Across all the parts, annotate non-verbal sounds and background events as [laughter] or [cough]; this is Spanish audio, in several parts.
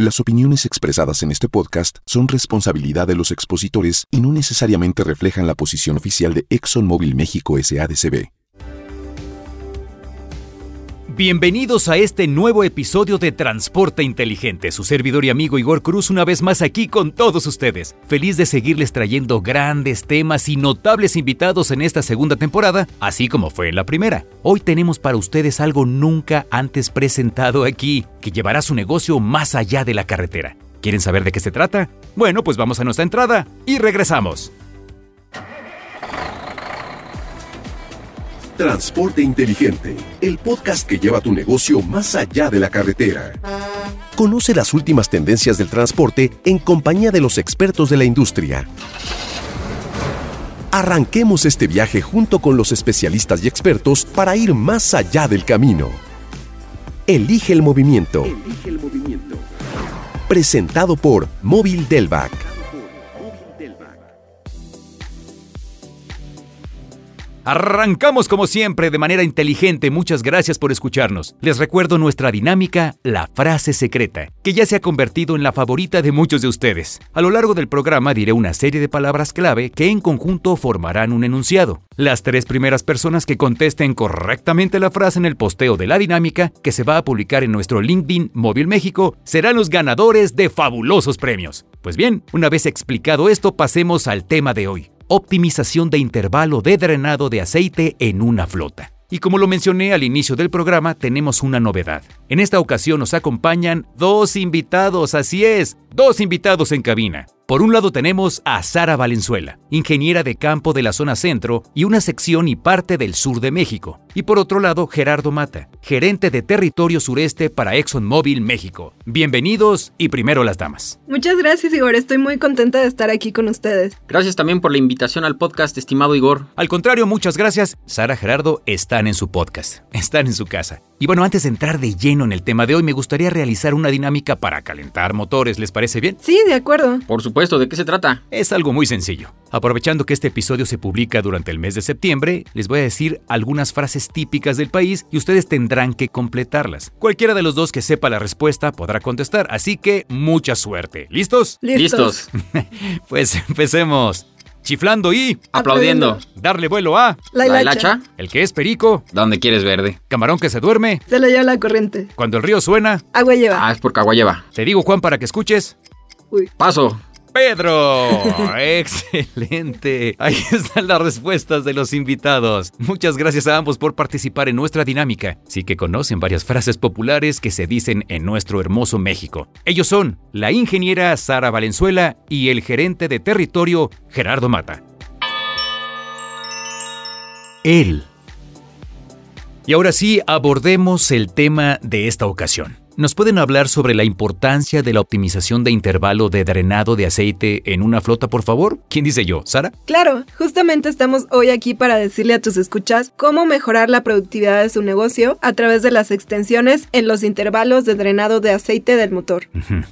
Las opiniones expresadas en este podcast son responsabilidad de los expositores y no necesariamente reflejan la posición oficial de ExxonMobil México SADCB. Bienvenidos a este nuevo episodio de Transporte Inteligente. Su servidor y amigo Igor Cruz una vez más aquí con todos ustedes. Feliz de seguirles trayendo grandes temas y notables invitados en esta segunda temporada, así como fue en la primera. Hoy tenemos para ustedes algo nunca antes presentado aquí, que llevará su negocio más allá de la carretera. ¿Quieren saber de qué se trata? Bueno, pues vamos a nuestra entrada y regresamos. Transporte Inteligente, el podcast que lleva tu negocio más allá de la carretera. Conoce las últimas tendencias del transporte en compañía de los expertos de la industria. Arranquemos este viaje junto con los especialistas y expertos para ir más allá del camino. Elige el movimiento. Elige el movimiento. Presentado por Móvil Delvac. Arrancamos como siempre de manera inteligente, muchas gracias por escucharnos. Les recuerdo nuestra dinámica, la frase secreta, que ya se ha convertido en la favorita de muchos de ustedes. A lo largo del programa diré una serie de palabras clave que en conjunto formarán un enunciado. Las tres primeras personas que contesten correctamente la frase en el posteo de la dinámica, que se va a publicar en nuestro LinkedIn Móvil México, serán los ganadores de fabulosos premios. Pues bien, una vez explicado esto, pasemos al tema de hoy optimización de intervalo de drenado de aceite en una flota. Y como lo mencioné al inicio del programa, tenemos una novedad. En esta ocasión nos acompañan dos invitados, así es, dos invitados en cabina. Por un lado tenemos a Sara Valenzuela, ingeniera de campo de la zona centro y una sección y parte del sur de México. Y por otro lado, Gerardo Mata, gerente de territorio sureste para ExxonMobil México. Bienvenidos y primero las damas. Muchas gracias Igor, estoy muy contenta de estar aquí con ustedes. Gracias también por la invitación al podcast, estimado Igor. Al contrario, muchas gracias. Sara Gerardo están en su podcast, [laughs] están en su casa. Y bueno, antes de entrar de lleno en el tema de hoy, me gustaría realizar una dinámica para calentar motores. ¿Les parece bien? Sí, de acuerdo. Por supuesto, ¿de qué se trata? Es algo muy sencillo. Aprovechando que este episodio se publica durante el mes de septiembre, les voy a decir algunas frases típicas del país y ustedes tendrán que completarlas. Cualquiera de los dos que sepa la respuesta podrá contestar, así que mucha suerte. ¿Listos? Listos. [laughs] pues empecemos. Chiflando y aplaudiendo. Darle vuelo a la hilacha. El que es perico. ¿Dónde quieres verde? Camarón que se duerme. Se le lleva la corriente. Cuando el río suena. Agua lleva. Ah, es porque agua lleva. Te digo, Juan, para que escuches. Uy. Paso. Pedro. [laughs] Excelente. Ahí están las respuestas de los invitados. Muchas gracias a ambos por participar en nuestra dinámica. Sí que conocen varias frases populares que se dicen en nuestro hermoso México. Ellos son la ingeniera Sara Valenzuela y el gerente de territorio Gerardo Mata. Él. Y ahora sí, abordemos el tema de esta ocasión. ¿Nos pueden hablar sobre la importancia de la optimización de intervalo de drenado de aceite en una flota, por favor? ¿Quién dice yo? ¿Sara? Claro, justamente estamos hoy aquí para decirle a tus escuchas cómo mejorar la productividad de su negocio a través de las extensiones en los intervalos de drenado de aceite del motor.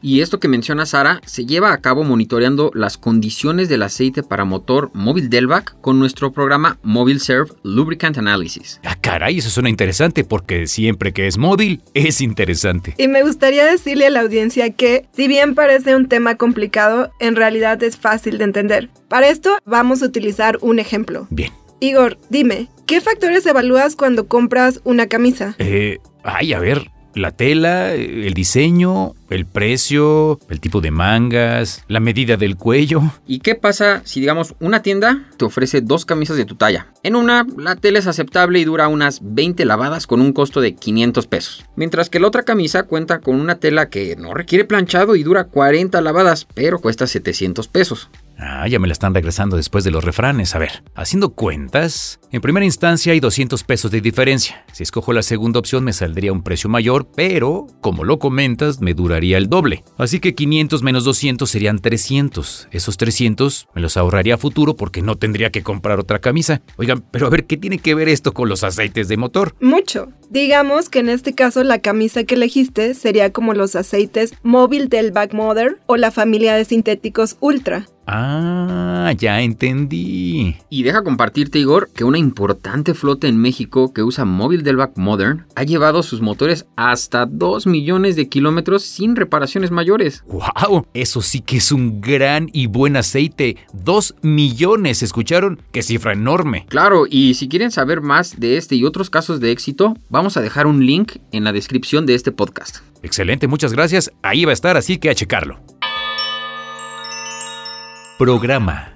Y esto que menciona Sara se lleva a cabo monitoreando las condiciones del aceite para motor móvil Delvac con nuestro programa Mobile Serve Lubricant Analysis. Ah, caray, eso suena interesante porque siempre que es móvil es interesante. Y me gustaría decirle a la audiencia que, si bien parece un tema complicado, en realidad es fácil de entender. Para esto vamos a utilizar un ejemplo. Bien. Igor, dime, ¿qué factores evalúas cuando compras una camisa? Eh, ay, a ver, la tela, el diseño, el precio, el tipo de mangas, la medida del cuello. ¿Y qué pasa si, digamos, una tienda te ofrece dos camisas de tu talla? En una, la tela es aceptable y dura unas 20 lavadas con un costo de 500 pesos. Mientras que la otra camisa cuenta con una tela que no requiere planchado y dura 40 lavadas, pero cuesta 700 pesos. Ah, ya me la están regresando después de los refranes. A ver, haciendo cuentas, en primera instancia hay 200 pesos de diferencia. Si escojo la segunda opción me saldría un precio mayor, pero, como lo comentas, me duraría el doble. Así que 500 menos 200 serían 300. Esos 300 me los ahorraría a futuro porque no tendría que comprar otra camisa. Oigan, pero a ver, ¿qué tiene que ver esto con los aceites de motor? Mucho. Digamos que en este caso la camisa que elegiste sería como los aceites móvil del Back Mother o la familia de sintéticos Ultra. Ah, ya entendí. Y deja compartirte, Igor, que una importante flota en México que usa Móvil Delvac Modern ha llevado sus motores hasta 2 millones de kilómetros sin reparaciones mayores. ¡Wow! Eso sí que es un gran y buen aceite. 2 millones, ¿escucharon? ¡Qué cifra enorme! Claro, y si quieren saber más de este y otros casos de éxito, vamos a dejar un link en la descripción de este podcast. Excelente, muchas gracias. Ahí va a estar, así que a checarlo. Programa.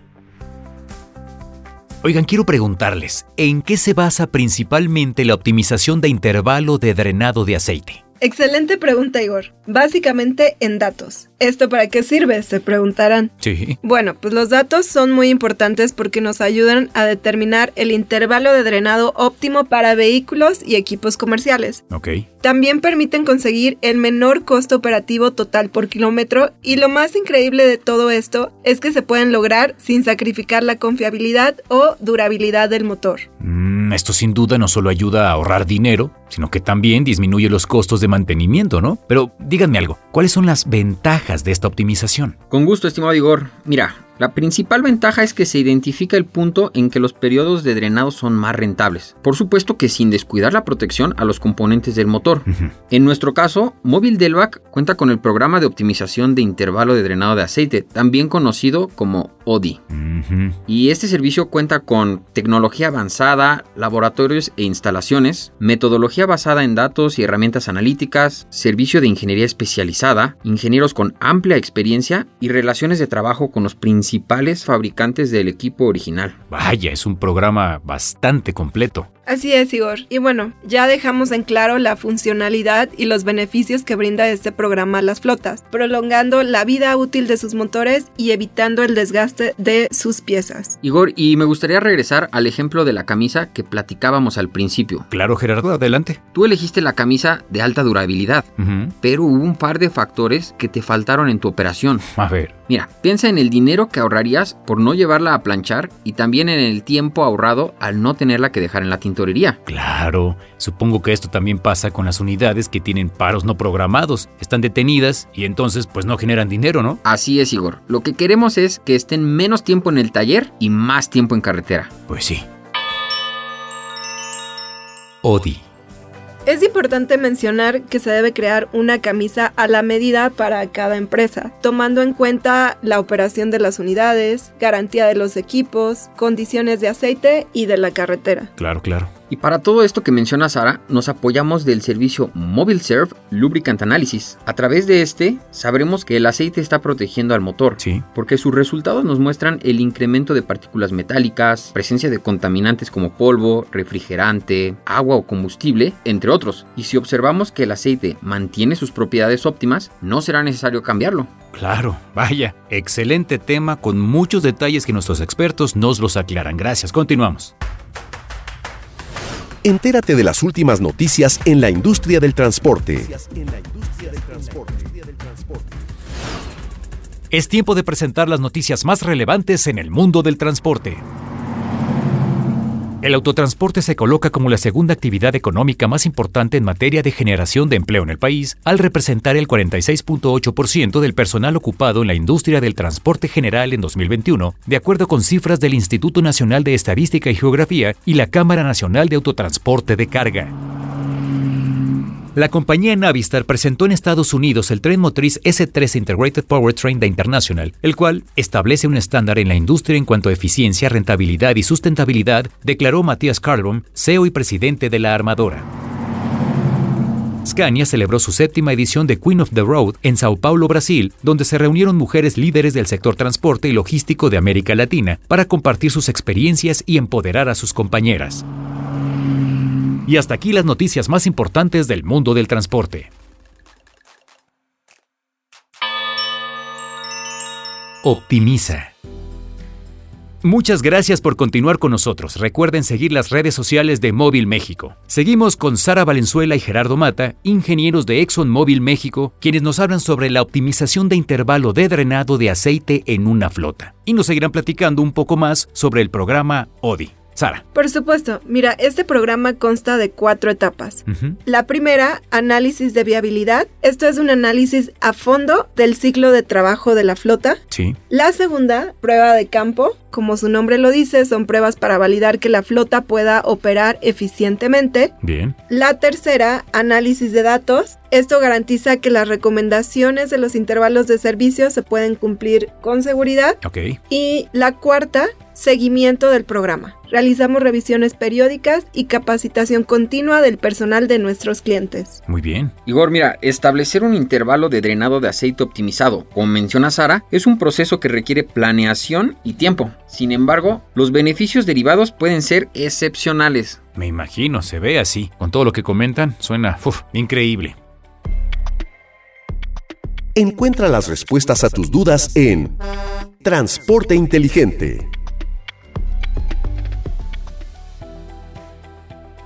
Oigan, quiero preguntarles, ¿en qué se basa principalmente la optimización de intervalo de drenado de aceite? Excelente pregunta, Igor. Básicamente en datos. ¿Esto para qué sirve? Se preguntarán. Sí. Bueno, pues los datos son muy importantes porque nos ayudan a determinar el intervalo de drenado óptimo para vehículos y equipos comerciales. Ok. También permiten conseguir el menor costo operativo total por kilómetro y lo más increíble de todo esto es que se pueden lograr sin sacrificar la confiabilidad o durabilidad del motor. Mm, esto sin duda no solo ayuda a ahorrar dinero, sino que también disminuye los costos de mantenimiento, ¿no? Pero díganme algo, ¿cuáles son las ventajas de esta optimización? Con gusto, estimado Igor. Mira, la principal ventaja es que se identifica el punto en que los periodos de drenado son más rentables. Por supuesto que sin descuidar la protección a los componentes del motor. En nuestro caso, Móvil Delvac cuenta con el programa de optimización de intervalo de drenado de aceite, también conocido como ODI. Y este servicio cuenta con tecnología avanzada, laboratorios e instalaciones, metodología basada en datos y herramientas analíticas, servicio de ingeniería especializada, ingenieros con amplia experiencia y relaciones de trabajo con los principales fabricantes del equipo original. Vaya, es un programa bastante completo. Así es, Igor. Y bueno, ya dejamos en claro la funcionalidad y los beneficios que brinda este programa a las flotas, prolongando la vida útil de sus motores y evitando el desgaste de sus piezas. Igor, y me gustaría regresar al ejemplo de la camisa que platicábamos al principio. Claro, Gerardo, adelante. Tú elegiste la camisa de alta durabilidad, pero hubo un par de factores que te faltaron en tu operación. A ver, Mira, piensa en el dinero que ahorrarías por no llevarla a planchar y también en el tiempo ahorrado al no tenerla que dejar en la tintorería. claro, supongo que esto también pasa con las unidades que tienen paros no programados, están detenidas y entonces pues no generan dinero, ¿no? Así es, Igor. Lo que queremos es que estén menos tiempo en el taller y más tiempo en carretera. Pues sí. ODI. Es importante mencionar que se debe crear una camisa a la medida para cada empresa, tomando en cuenta la operación de las unidades, garantía de los equipos, condiciones de aceite y de la carretera. Claro, claro. Y para todo esto que menciona Sara, nos apoyamos del servicio Mobile Serve Lubricant Analysis. A través de este, sabremos que el aceite está protegiendo al motor. Sí. Porque sus resultados nos muestran el incremento de partículas metálicas, presencia de contaminantes como polvo, refrigerante, agua o combustible, entre otros. Y si observamos que el aceite mantiene sus propiedades óptimas, no será necesario cambiarlo. Claro, vaya. Excelente tema con muchos detalles que nuestros expertos nos los aclaran. Gracias. Continuamos. Entérate de las últimas noticias en la industria del transporte. Es tiempo de presentar las noticias más relevantes en el mundo del transporte. El autotransporte se coloca como la segunda actividad económica más importante en materia de generación de empleo en el país, al representar el 46.8% del personal ocupado en la industria del transporte general en 2021, de acuerdo con cifras del Instituto Nacional de Estadística y Geografía y la Cámara Nacional de Autotransporte de Carga. La compañía Navistar presentó en Estados Unidos el tren motriz S3 Integrated Powertrain de International, el cual establece un estándar en la industria en cuanto a eficiencia, rentabilidad y sustentabilidad, declaró Matías Carlbom, CEO y presidente de la armadora. Scania celebró su séptima edición de Queen of the Road en Sao Paulo, Brasil, donde se reunieron mujeres líderes del sector transporte y logístico de América Latina para compartir sus experiencias y empoderar a sus compañeras. Y hasta aquí las noticias más importantes del mundo del transporte. Optimiza. Muchas gracias por continuar con nosotros. Recuerden seguir las redes sociales de Móvil México. Seguimos con Sara Valenzuela y Gerardo Mata, ingenieros de ExxonMobil México, quienes nos hablan sobre la optimización de intervalo de drenado de aceite en una flota. Y nos seguirán platicando un poco más sobre el programa ODI. Sara. Por supuesto, mira, este programa consta de cuatro etapas. La primera, análisis de viabilidad. Esto es un análisis a fondo del ciclo de trabajo de la flota. Sí. La segunda, prueba de campo. Como su nombre lo dice, son pruebas para validar que la flota pueda operar eficientemente. Bien. La tercera, análisis de datos. Esto garantiza que las recomendaciones de los intervalos de servicio se pueden cumplir con seguridad. Ok. Y la cuarta, seguimiento del programa. Realizamos revisiones periódicas y capacitación continua del personal de nuestros clientes. Muy bien. Igor, mira, establecer un intervalo de drenado de aceite optimizado, como menciona Sara, es un proceso que requiere planeación y tiempo. Sin embargo, los beneficios derivados pueden ser excepcionales. Me imagino, se ve así. Con todo lo que comentan, suena uf, increíble. Encuentra las respuestas a tus dudas en Transporte Inteligente.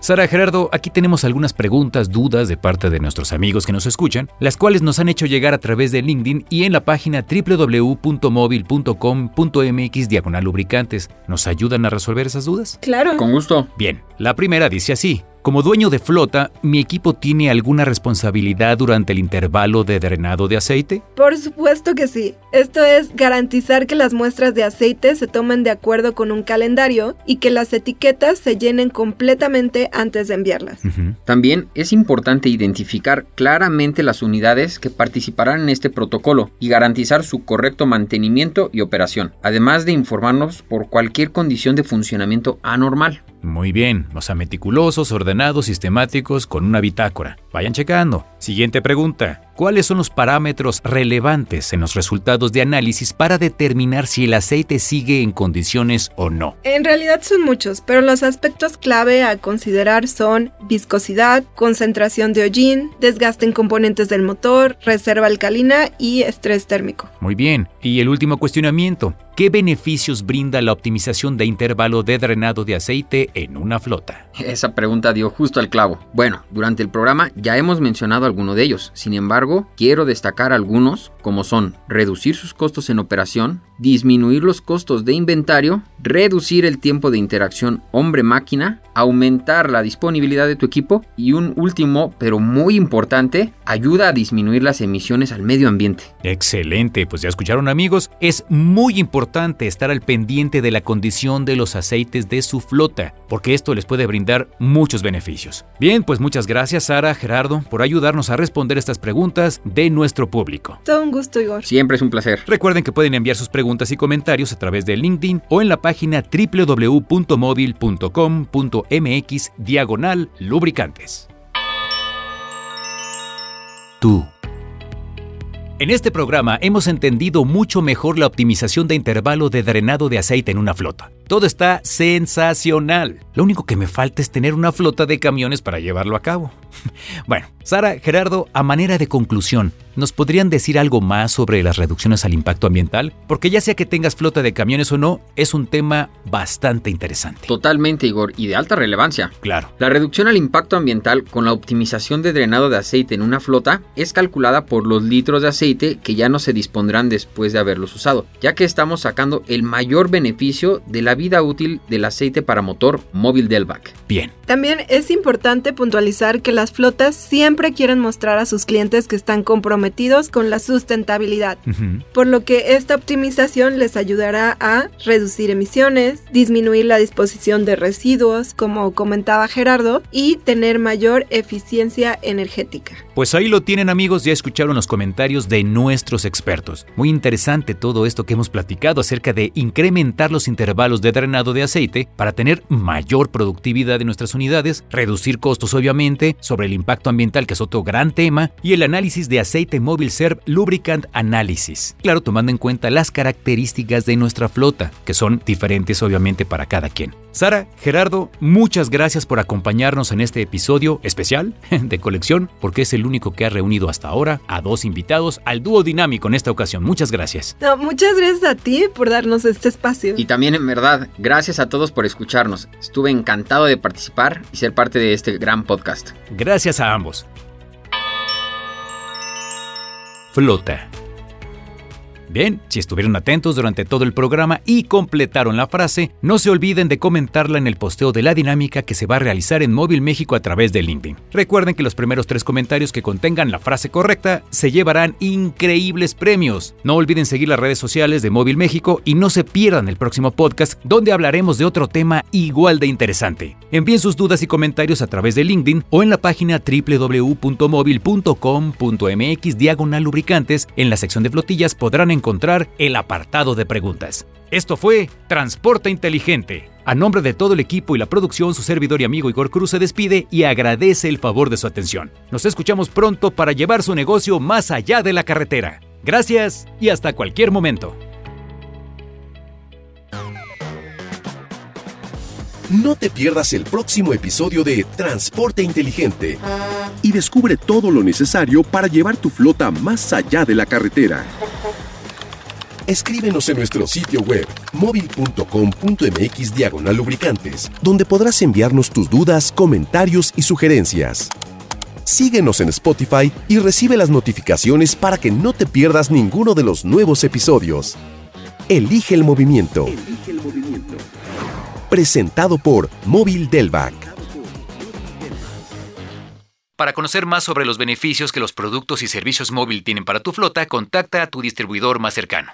Sara Gerardo, aquí tenemos algunas preguntas, dudas de parte de nuestros amigos que nos escuchan, las cuales nos han hecho llegar a través de LinkedIn y en la página www.móvil.com.mx diagonal lubricantes. ¿Nos ayudan a resolver esas dudas? Claro. Con gusto. Bien, la primera dice así. Como dueño de flota, ¿mi equipo tiene alguna responsabilidad durante el intervalo de drenado de aceite? Por supuesto que sí. Esto es garantizar que las muestras de aceite se tomen de acuerdo con un calendario y que las etiquetas se llenen completamente antes de enviarlas. También es importante identificar claramente las unidades que participarán en este protocolo y garantizar su correcto mantenimiento y operación, además de informarnos por cualquier condición de funcionamiento anormal. Muy bien, o sea, meticulosos, ordenados, sistemáticos, con una bitácora. Vayan checando. Siguiente pregunta. ¿Cuáles son los parámetros relevantes en los resultados de análisis para determinar si el aceite sigue en condiciones o no? En realidad son muchos, pero los aspectos clave a considerar son viscosidad, concentración de hollín, desgaste en componentes del motor, reserva alcalina y estrés térmico. Muy bien. Y el último cuestionamiento. ¿Qué beneficios brinda la optimización de intervalo de drenado de aceite en una flota? Esa pregunta dio justo al clavo. Bueno, durante el programa ya hemos mencionado alguno de ellos. Sin embargo, quiero destacar algunos como son reducir sus costos en operación, disminuir los costos de inventario, reducir el tiempo de interacción hombre-máquina, aumentar la disponibilidad de tu equipo y un último, pero muy importante, ayuda a disminuir las emisiones al medio ambiente. Excelente, pues ya escucharon amigos, es muy importante estar al pendiente de la condición de los aceites de su flota, porque esto les puede brindar muchos beneficios. Bien, pues muchas gracias Sara, Gerardo, por ayudarnos a responder estas preguntas de nuestro público. Todo un gusto, Igor. Siempre es un placer. Recuerden que pueden enviar sus preguntas y comentarios a través de LinkedIn o en la página www.móvil.com.mx diagonal lubricantes. Tú. En este programa hemos entendido mucho mejor la optimización de intervalo de drenado de aceite en una flota. Todo está sensacional. Lo único que me falta es tener una flota de camiones para llevarlo a cabo. [laughs] Bueno, Sara, Gerardo, a manera de conclusión, ¿nos podrían decir algo más sobre las reducciones al impacto ambiental? Porque ya sea que tengas flota de camiones o no, es un tema bastante interesante. Totalmente, Igor, y de alta relevancia. Claro. La reducción al impacto ambiental con la optimización de drenado de aceite en una flota es calculada por los litros de aceite que ya no se dispondrán después de haberlos usado, ya que estamos sacando el mayor beneficio de la vida útil del aceite para motor móvil del BAC. Bien. También es importante puntualizar que las flotas siempre quieren mostrar a sus clientes que están comprometidos con la sustentabilidad, Ujú. por lo que esta optimización les ayudará a reducir emisiones, disminuir la disposición de residuos, como comentaba Gerardo, y tener mayor eficiencia energética. Pues ahí lo tienen amigos, ya escucharon los comentarios de nuestros expertos. Muy interesante todo esto que hemos platicado acerca de incrementar los intervalos de drenado de aceite para tener mayor productividad de nuestras unidades, reducir costos obviamente, sobre el impacto ambiental que es otro gran tema, y el análisis de aceite móvil SERV Lubricant Analysis. Claro, tomando en cuenta las características de nuestra flota, que son diferentes obviamente para cada quien. Sara, Gerardo, muchas gracias por acompañarnos en este episodio especial de colección, porque es el único que ha reunido hasta ahora a dos invitados al dúo dinámico en esta ocasión. Muchas gracias. No, muchas gracias a ti por darnos este espacio. Y también en verdad, gracias a todos por escucharnos. Estuve encantado de participar y ser parte de este gran podcast. Gracias a ambos. Flota. Bien, si estuvieron atentos durante todo el programa y completaron la frase, no se olviden de comentarla en el posteo de la dinámica que se va a realizar en Móvil México a través de LinkedIn. Recuerden que los primeros tres comentarios que contengan la frase correcta se llevarán increíbles premios. No olviden seguir las redes sociales de Móvil México y no se pierdan el próximo podcast donde hablaremos de otro tema igual de interesante. Envíen sus dudas y comentarios a través de LinkedIn o en la página www.móvil.com.mx diagonal lubricantes. En la sección de flotillas podrán encontrar el apartado de preguntas. Esto fue Transporte Inteligente. A nombre de todo el equipo y la producción, su servidor y amigo Igor Cruz se despide y agradece el favor de su atención. Nos escuchamos pronto para llevar su negocio más allá de la carretera. Gracias y hasta cualquier momento. No te pierdas el próximo episodio de Transporte Inteligente y descubre todo lo necesario para llevar tu flota más allá de la carretera. Escríbenos en nuestro sitio web móvil.com.mx diagonal lubricantes, donde podrás enviarnos tus dudas, comentarios y sugerencias. Síguenos en Spotify y recibe las notificaciones para que no te pierdas ninguno de los nuevos episodios. Elige el movimiento. Elige el movimiento. Presentado por Móvil Delvac. Para conocer más sobre los beneficios que los productos y servicios móvil tienen para tu flota, contacta a tu distribuidor más cercano.